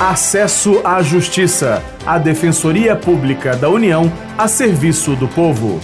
Acesso à Justiça, a Defensoria Pública da União a serviço do povo.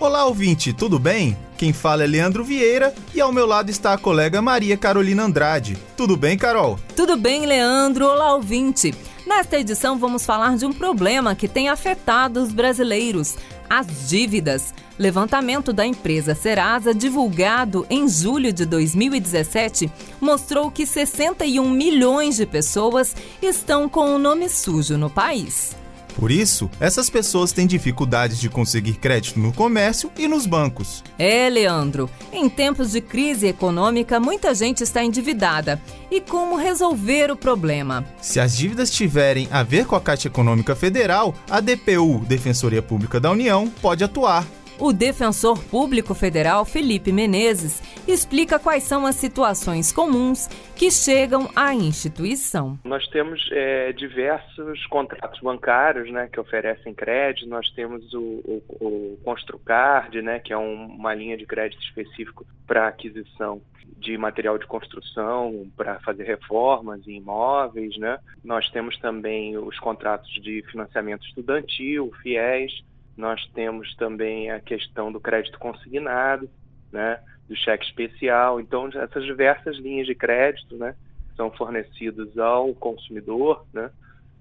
Olá, ouvinte, tudo bem? Quem fala é Leandro Vieira e ao meu lado está a colega Maria Carolina Andrade. Tudo bem, Carol? Tudo bem, Leandro. Olá, ouvinte. Nesta edição vamos falar de um problema que tem afetado os brasileiros: as dívidas. Levantamento da empresa Serasa, divulgado em julho de 2017, mostrou que 61 milhões de pessoas estão com o nome sujo no país. Por isso, essas pessoas têm dificuldades de conseguir crédito no comércio e nos bancos. É, Leandro. Em tempos de crise econômica, muita gente está endividada. E como resolver o problema? Se as dívidas tiverem a ver com a Caixa Econômica Federal, a DPU, Defensoria Pública da União, pode atuar. O defensor público federal Felipe Menezes explica quais são as situações comuns que chegam à instituição. Nós temos é, diversos contratos bancários né, que oferecem crédito, nós temos o, o, o Construcard, né, que é um, uma linha de crédito específico para aquisição de material de construção para fazer reformas em imóveis, né? Nós temos também os contratos de financiamento estudantil, FIES, nós temos também a questão do crédito consignado, né, do cheque especial. Então, essas diversas linhas de crédito né, são fornecidas ao consumidor. Né,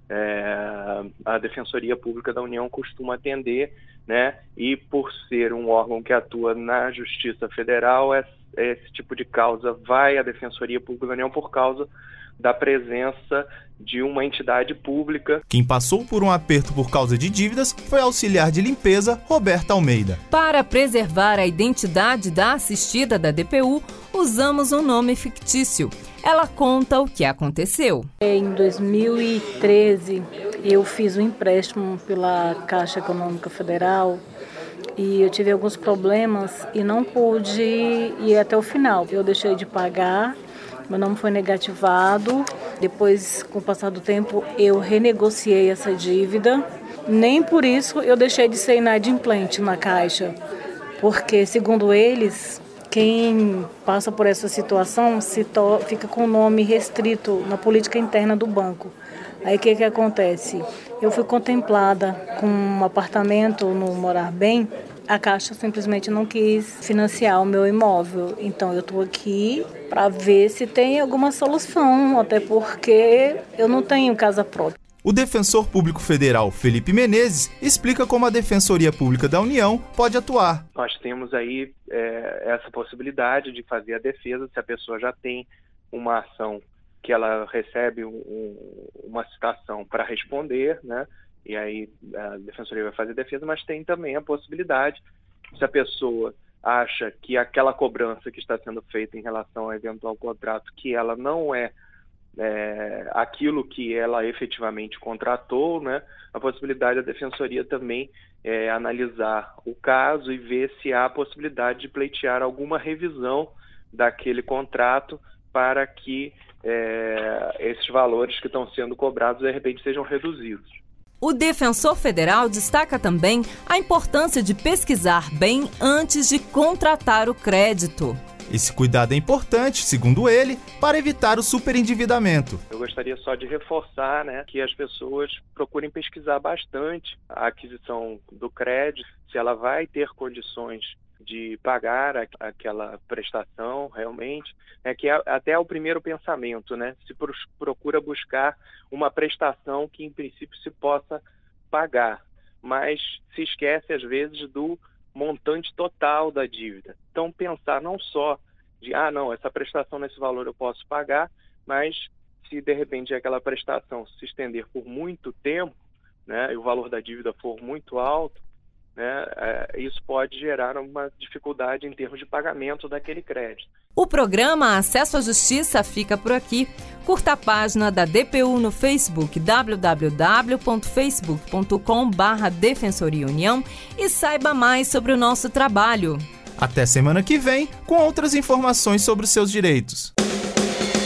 é, a Defensoria Pública da União costuma atender, né, e por ser um órgão que atua na Justiça Federal, esse tipo de causa vai à Defensoria Pública da União por causa da presença de uma entidade pública. Quem passou por um aperto por causa de dívidas foi a auxiliar de limpeza Roberta Almeida. Para preservar a identidade da assistida da DPU, usamos um nome fictício. Ela conta o que aconteceu. Em 2013, eu fiz um empréstimo pela Caixa Econômica Federal e eu tive alguns problemas e não pude ir até o final. Eu deixei de pagar meu nome foi negativado. Depois, com o passar do tempo, eu renegociei essa dívida. Nem por isso eu deixei de ser inadimplente na Caixa, porque, segundo eles, quem passa por essa situação se fica com o nome restrito na política interna do banco. Aí o que, que acontece? Eu fui contemplada com um apartamento no Morar Bem a Caixa simplesmente não quis financiar o meu imóvel. Então eu estou aqui para ver se tem alguma solução, até porque eu não tenho casa própria. O defensor público federal Felipe Menezes explica como a Defensoria Pública da União pode atuar. Nós temos aí é, essa possibilidade de fazer a defesa se a pessoa já tem uma ação que ela recebe um, uma citação para responder, né? E aí a defensoria vai fazer defesa, mas tem também a possibilidade, se a pessoa acha que aquela cobrança que está sendo feita em relação ao eventual contrato, que ela não é, é aquilo que ela efetivamente contratou, né, a possibilidade da defensoria também é analisar o caso e ver se há a possibilidade de pleitear alguma revisão daquele contrato para que é, esses valores que estão sendo cobrados de repente sejam reduzidos. O defensor federal destaca também a importância de pesquisar bem antes de contratar o crédito. Esse cuidado é importante, segundo ele, para evitar o superendividamento. Eu gostaria só de reforçar né, que as pessoas procurem pesquisar bastante a aquisição do crédito, se ela vai ter condições de pagar aquela prestação realmente, é que é até o primeiro pensamento, né? Se procura buscar uma prestação que em princípio se possa pagar, mas se esquece às vezes do montante total da dívida. Então pensar não só de ah não essa prestação nesse valor eu posso pagar, mas se de repente aquela prestação se estender por muito tempo, né, e o valor da dívida for muito alto, né, é, isso pode gerar uma dificuldade em termos de pagamento daquele crédito. O programa Acesso à Justiça fica por aqui. Curta a página da DPU no Facebook www.facebook.com/barra Defensoria União e saiba mais sobre o nosso trabalho. Até semana que vem com outras informações sobre os seus direitos.